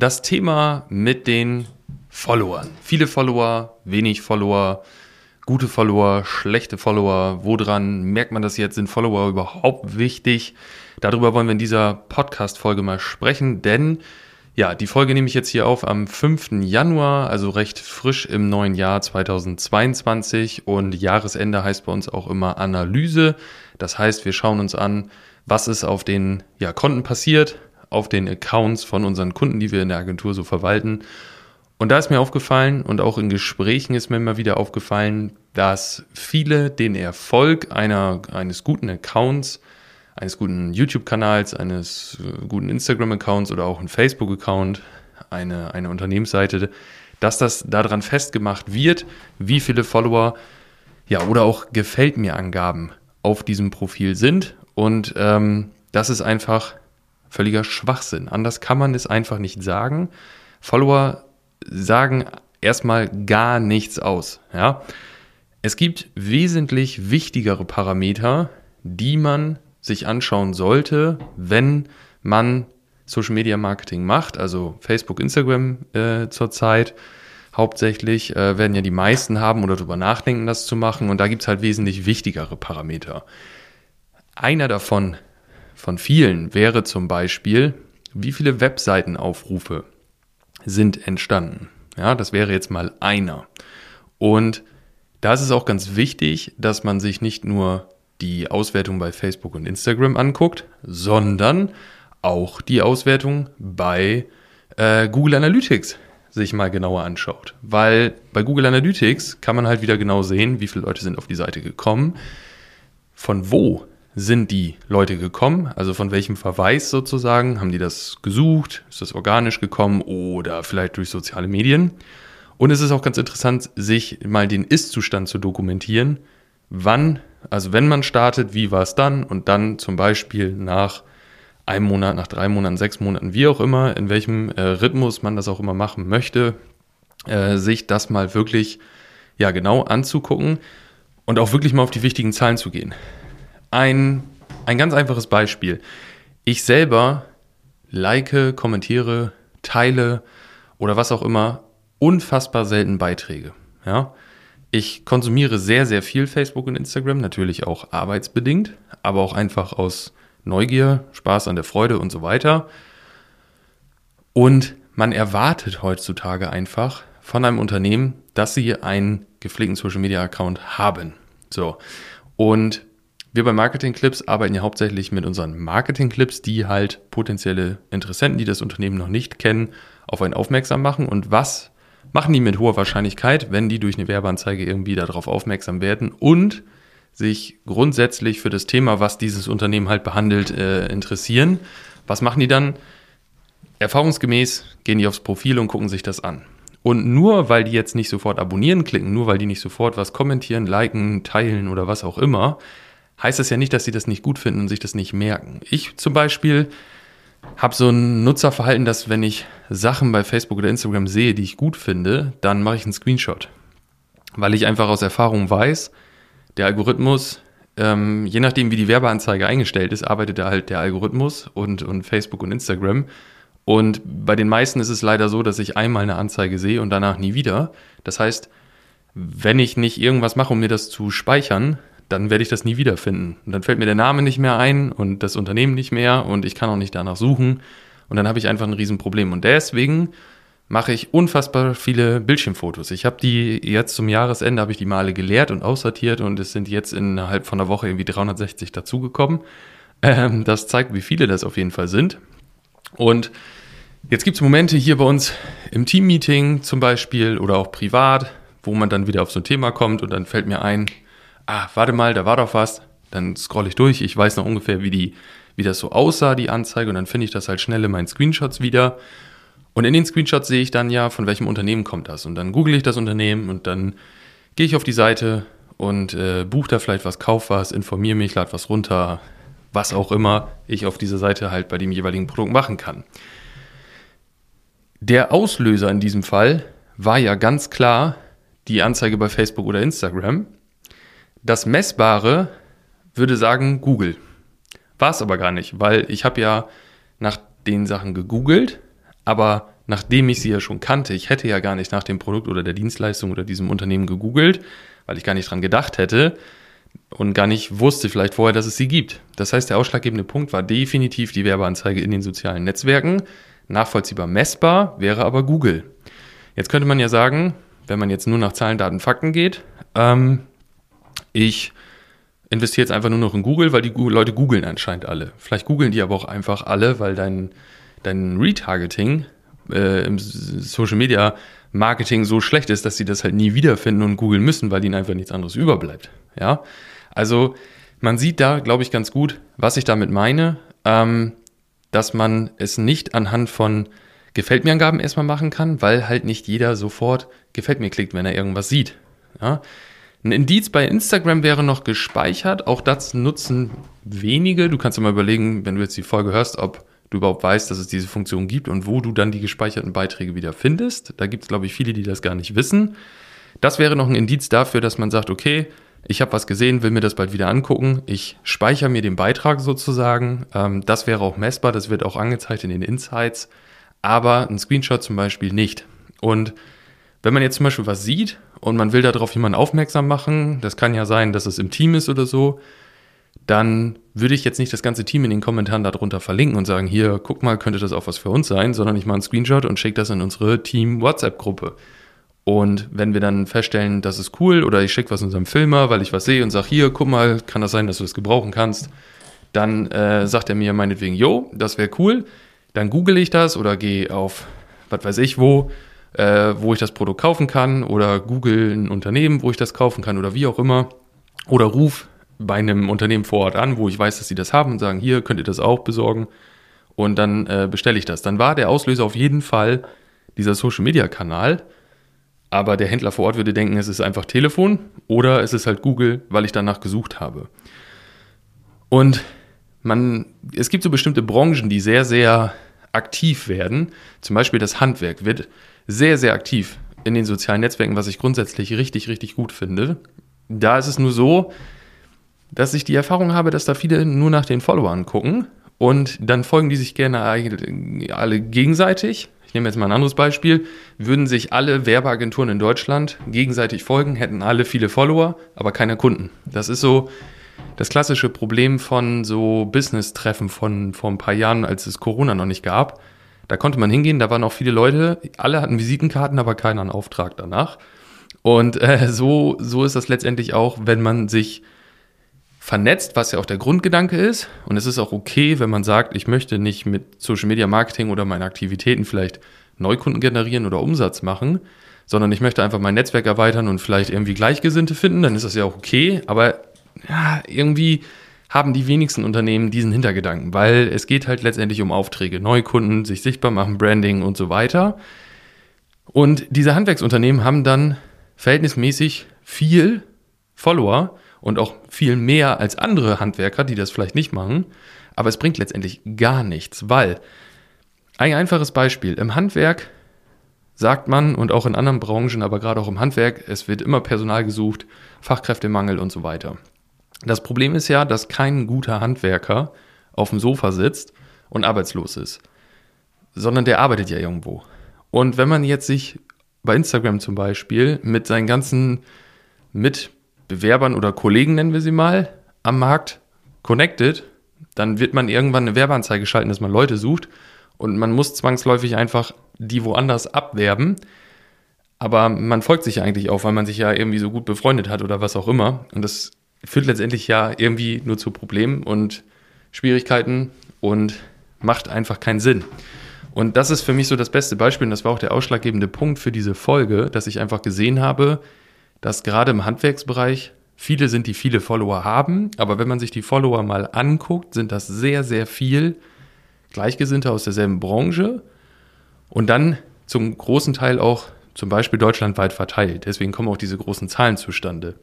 das Thema mit den Followern. Viele Follower, wenig Follower, gute Follower, schlechte Follower. Woran merkt man das jetzt? Sind Follower überhaupt wichtig? Darüber wollen wir in dieser Podcast-Folge mal sprechen, denn ja, die Folge nehme ich jetzt hier auf am 5. Januar, also recht frisch im neuen Jahr 2022 und Jahresende heißt bei uns auch immer Analyse. Das heißt, wir schauen uns an, was ist auf den ja, Konten passiert, auf den Accounts von unseren Kunden, die wir in der Agentur so verwalten. Und da ist mir aufgefallen und auch in Gesprächen ist mir immer wieder aufgefallen, dass viele den Erfolg einer, eines guten Accounts, eines guten YouTube-Kanals, eines äh, guten Instagram-Accounts oder auch ein Facebook-Account, eine, eine Unternehmensseite, dass das daran festgemacht wird, wie viele Follower, ja, oder auch gefällt mir Angaben auf diesem Profil sind. Und ähm, das ist einfach völliger Schwachsinn. Anders kann man es einfach nicht sagen. Follower sagen erstmal gar nichts aus. Ja? Es gibt wesentlich wichtigere Parameter, die man sich anschauen sollte, wenn man Social Media Marketing macht, also Facebook, Instagram äh, zurzeit. Hauptsächlich äh, werden ja die meisten haben oder darüber nachdenken, das zu machen. Und da gibt es halt wesentlich wichtigere Parameter. Einer davon von vielen wäre zum Beispiel, wie viele Webseitenaufrufe sind entstanden. Ja, das wäre jetzt mal einer. Und da ist es auch ganz wichtig, dass man sich nicht nur die Auswertung bei Facebook und Instagram anguckt, sondern auch die Auswertung bei äh, Google Analytics sich mal genauer anschaut. Weil bei Google Analytics kann man halt wieder genau sehen, wie viele Leute sind auf die Seite gekommen, von wo sind die Leute gekommen, also von welchem Verweis sozusagen, haben die das gesucht, ist das organisch gekommen oder vielleicht durch soziale Medien. Und es ist auch ganz interessant, sich mal den Ist-Zustand zu dokumentieren, wann, also wenn man startet, wie war es dann? Und dann zum Beispiel nach einem Monat, nach drei Monaten, sechs Monaten, wie auch immer, in welchem äh, Rhythmus man das auch immer machen möchte, äh, sich das mal wirklich ja genau anzugucken und auch wirklich mal auf die wichtigen Zahlen zu gehen. Ein, ein ganz einfaches Beispiel. Ich selber like, kommentiere, teile oder was auch immer unfassbar selten Beiträge. Ja? Ich konsumiere sehr, sehr viel Facebook und Instagram, natürlich auch arbeitsbedingt, aber auch einfach aus Neugier, Spaß an der Freude und so weiter. Und man erwartet heutzutage einfach von einem Unternehmen, dass sie einen gepflegten Social Media Account haben. So. Und wir bei Marketing Clips arbeiten ja hauptsächlich mit unseren Marketing Clips, die halt potenzielle Interessenten, die das Unternehmen noch nicht kennen, auf einen aufmerksam machen. Und was machen die mit hoher Wahrscheinlichkeit, wenn die durch eine Werbeanzeige irgendwie darauf aufmerksam werden und sich grundsätzlich für das Thema, was dieses Unternehmen halt behandelt, äh, interessieren? Was machen die dann? Erfahrungsgemäß gehen die aufs Profil und gucken sich das an. Und nur weil die jetzt nicht sofort abonnieren klicken, nur weil die nicht sofort was kommentieren, liken, teilen oder was auch immer, heißt das ja nicht, dass sie das nicht gut finden und sich das nicht merken. Ich zum Beispiel habe so ein Nutzerverhalten, dass wenn ich Sachen bei Facebook oder Instagram sehe, die ich gut finde, dann mache ich einen Screenshot. Weil ich einfach aus Erfahrung weiß, der Algorithmus, ähm, je nachdem wie die Werbeanzeige eingestellt ist, arbeitet da halt der Algorithmus und, und Facebook und Instagram. Und bei den meisten ist es leider so, dass ich einmal eine Anzeige sehe und danach nie wieder. Das heißt, wenn ich nicht irgendwas mache, um mir das zu speichern, dann werde ich das nie wiederfinden. Und dann fällt mir der Name nicht mehr ein und das Unternehmen nicht mehr und ich kann auch nicht danach suchen. Und dann habe ich einfach ein Riesenproblem. Und deswegen mache ich unfassbar viele Bildschirmfotos. Ich habe die jetzt zum Jahresende, habe ich die Male geleert und aussortiert und es sind jetzt innerhalb von einer Woche irgendwie 360 dazugekommen. Ähm, das zeigt, wie viele das auf jeden Fall sind. Und jetzt gibt es Momente hier bei uns im Teammeeting zum Beispiel oder auch privat, wo man dann wieder auf so ein Thema kommt und dann fällt mir ein, ah, warte mal, da war doch was. Dann scrolle ich durch, ich weiß noch ungefähr, wie, die, wie das so aussah, die Anzeige, und dann finde ich das halt schnell in meinen Screenshots wieder. Und in den Screenshots sehe ich dann ja, von welchem Unternehmen kommt das. Und dann google ich das Unternehmen und dann gehe ich auf die Seite und äh, buche da vielleicht was, kauf was, informiere mich, lade was runter, was auch immer ich auf dieser Seite halt bei dem jeweiligen Produkt machen kann. Der Auslöser in diesem Fall war ja ganz klar die Anzeige bei Facebook oder Instagram. Das Messbare würde sagen Google. War es aber gar nicht, weil ich habe ja nach den Sachen gegoogelt, aber nachdem ich sie ja schon kannte. Ich hätte ja gar nicht nach dem Produkt oder der Dienstleistung oder diesem Unternehmen gegoogelt, weil ich gar nicht dran gedacht hätte und gar nicht wusste vielleicht vorher, dass es sie gibt. Das heißt, der ausschlaggebende Punkt war definitiv die Werbeanzeige in den sozialen Netzwerken. Nachvollziehbar messbar wäre aber Google. Jetzt könnte man ja sagen, wenn man jetzt nur nach Zahlen, Daten, Fakten geht, ähm, ich investiere jetzt einfach nur noch in Google, weil die Leute googeln anscheinend alle. Vielleicht googeln die aber auch einfach alle, weil dein, dein Retargeting äh, im Social Media Marketing so schlecht ist, dass sie das halt nie wiederfinden und googeln müssen, weil ihnen einfach nichts anderes überbleibt. Ja, also man sieht da, glaube ich, ganz gut, was ich damit meine, ähm, dass man es nicht anhand von Gefällt mir Angaben erstmal machen kann, weil halt nicht jeder sofort Gefällt mir klickt, wenn er irgendwas sieht. Ja? Ein Indiz bei Instagram wäre noch gespeichert. Auch das nutzen wenige. Du kannst dir mal überlegen, wenn du jetzt die Folge hörst, ob du überhaupt weißt, dass es diese Funktion gibt und wo du dann die gespeicherten Beiträge wieder findest. Da gibt es, glaube ich, viele, die das gar nicht wissen. Das wäre noch ein Indiz dafür, dass man sagt, okay, ich habe was gesehen, will mir das bald wieder angucken. Ich speichere mir den Beitrag sozusagen. Ähm, das wäre auch messbar, das wird auch angezeigt in den Insights, aber ein Screenshot zum Beispiel nicht. Und wenn man jetzt zum Beispiel was sieht und man will darauf jemanden aufmerksam machen, das kann ja sein, dass es im Team ist oder so, dann würde ich jetzt nicht das ganze Team in den Kommentaren darunter verlinken und sagen, hier, guck mal, könnte das auch was für uns sein, sondern ich mache einen Screenshot und schicke das in unsere Team-WhatsApp-Gruppe. Und wenn wir dann feststellen, das ist cool, oder ich schicke was unserem Filmer, weil ich was sehe und sage, hier, guck mal, kann das sein, dass du das gebrauchen kannst, dann äh, sagt er mir meinetwegen, jo, das wäre cool. Dann google ich das oder gehe auf, was weiß ich wo, äh, wo ich das Produkt kaufen kann oder google ein Unternehmen, wo ich das kaufen kann oder wie auch immer. Oder ruf bei einem Unternehmen vor Ort an, wo ich weiß, dass sie das haben und sagen, hier könnt ihr das auch besorgen. Und dann äh, bestelle ich das. Dann war der Auslöser auf jeden Fall dieser Social-Media-Kanal. Aber der Händler vor Ort würde denken, es ist einfach Telefon oder es ist halt Google, weil ich danach gesucht habe. Und man, es gibt so bestimmte Branchen, die sehr, sehr aktiv werden. Zum Beispiel das Handwerk wird sehr, sehr aktiv in den sozialen Netzwerken, was ich grundsätzlich richtig, richtig gut finde. Da ist es nur so, dass ich die Erfahrung habe, dass da viele nur nach den Followern gucken und dann folgen die sich gerne alle gegenseitig. Ich nehme jetzt mal ein anderes Beispiel. Würden sich alle Werbeagenturen in Deutschland gegenseitig folgen, hätten alle viele Follower, aber keine Kunden. Das ist so das klassische Problem von so Business-Treffen von vor ein paar Jahren, als es Corona noch nicht gab. Da konnte man hingehen, da waren auch viele Leute, alle hatten Visitenkarten, aber keiner einen Auftrag danach. Und äh, so, so ist das letztendlich auch, wenn man sich vernetzt, was ja auch der Grundgedanke ist. Und es ist auch okay, wenn man sagt, ich möchte nicht mit Social Media Marketing oder meinen Aktivitäten vielleicht Neukunden generieren oder Umsatz machen, sondern ich möchte einfach mein Netzwerk erweitern und vielleicht irgendwie Gleichgesinnte finden, dann ist das ja auch okay. Aber ja, irgendwie haben die wenigsten Unternehmen diesen Hintergedanken, weil es geht halt letztendlich um Aufträge, Neukunden, sich sichtbar machen, Branding und so weiter. Und diese Handwerksunternehmen haben dann verhältnismäßig viel Follower und auch viel mehr als andere Handwerker, die das vielleicht nicht machen. Aber es bringt letztendlich gar nichts, weil ein einfaches Beispiel, im Handwerk sagt man und auch in anderen Branchen, aber gerade auch im Handwerk, es wird immer Personal gesucht, Fachkräftemangel und so weiter. Das Problem ist ja, dass kein guter Handwerker auf dem Sofa sitzt und arbeitslos ist, sondern der arbeitet ja irgendwo. Und wenn man jetzt sich bei Instagram zum Beispiel mit seinen ganzen Mitbewerbern oder Kollegen, nennen wir sie mal, am Markt connected, dann wird man irgendwann eine Werbeanzeige schalten, dass man Leute sucht und man muss zwangsläufig einfach die woanders abwerben. Aber man folgt sich ja eigentlich auch, weil man sich ja irgendwie so gut befreundet hat oder was auch immer. Und das führt letztendlich ja irgendwie nur zu Problemen und Schwierigkeiten und macht einfach keinen Sinn. Und das ist für mich so das beste Beispiel und das war auch der ausschlaggebende Punkt für diese Folge, dass ich einfach gesehen habe, dass gerade im Handwerksbereich viele sind, die viele Follower haben, aber wenn man sich die Follower mal anguckt, sind das sehr, sehr viel Gleichgesinnte aus derselben Branche und dann zum großen Teil auch zum Beispiel deutschlandweit verteilt. Deswegen kommen auch diese großen Zahlen zustande.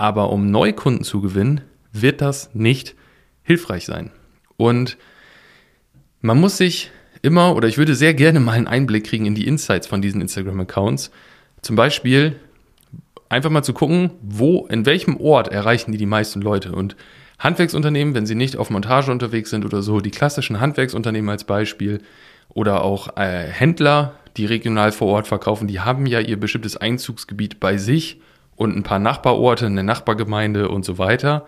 Aber um Neukunden zu gewinnen, wird das nicht hilfreich sein. Und man muss sich immer, oder ich würde sehr gerne mal einen Einblick kriegen in die Insights von diesen Instagram-Accounts. Zum Beispiel einfach mal zu gucken, wo, in welchem Ort erreichen die die meisten Leute. Und Handwerksunternehmen, wenn sie nicht auf Montage unterwegs sind oder so, die klassischen Handwerksunternehmen als Beispiel, oder auch äh, Händler, die regional vor Ort verkaufen, die haben ja ihr bestimmtes Einzugsgebiet bei sich und ein paar Nachbarorte, eine Nachbargemeinde und so weiter.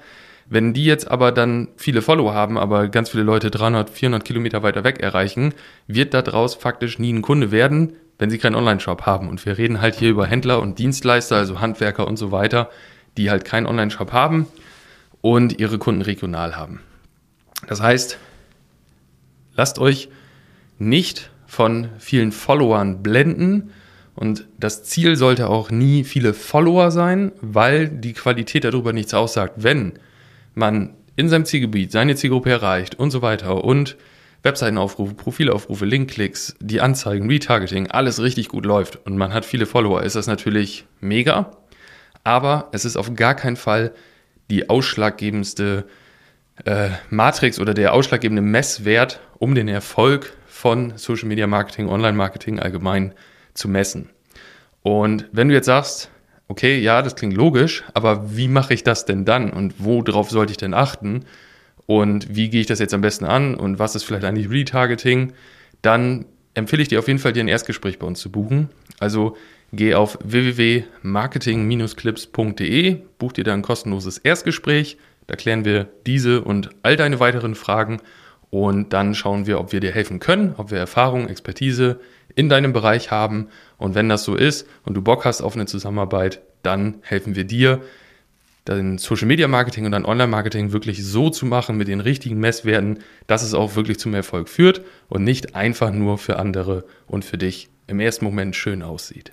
Wenn die jetzt aber dann viele Follower haben, aber ganz viele Leute 300, 400 Kilometer weiter weg erreichen, wird daraus faktisch nie ein Kunde werden, wenn sie keinen Online-Shop haben. Und wir reden halt hier über Händler und Dienstleister, also Handwerker und so weiter, die halt keinen Online-Shop haben und ihre Kunden regional haben. Das heißt, lasst euch nicht von vielen Followern blenden. Und das Ziel sollte auch nie viele Follower sein, weil die Qualität darüber nichts aussagt. Wenn man in seinem Zielgebiet seine Zielgruppe erreicht und so weiter und Webseitenaufrufe, Profilaufrufe, Linkklicks, die Anzeigen, Retargeting, alles richtig gut läuft und man hat viele Follower, ist das natürlich mega. Aber es ist auf gar keinen Fall die ausschlaggebendste äh, Matrix oder der ausschlaggebende Messwert, um den Erfolg von Social Media Marketing, Online Marketing allgemein zu messen. Und wenn du jetzt sagst, okay, ja, das klingt logisch, aber wie mache ich das denn dann? Und worauf sollte ich denn achten? Und wie gehe ich das jetzt am besten an? Und was ist vielleicht eigentlich Retargeting, dann empfehle ich dir auf jeden Fall, dir ein Erstgespräch bei uns zu buchen. Also geh auf www.marketing-clips.de, buch dir da ein kostenloses Erstgespräch, da klären wir diese und all deine weiteren Fragen und dann schauen wir, ob wir dir helfen können, ob wir Erfahrung, Expertise in deinem Bereich haben. Und wenn das so ist und du Bock hast auf eine Zusammenarbeit, dann helfen wir dir, dein Social Media Marketing und dein Online Marketing wirklich so zu machen mit den richtigen Messwerten, dass es auch wirklich zum Erfolg führt und nicht einfach nur für andere und für dich im ersten Moment schön aussieht.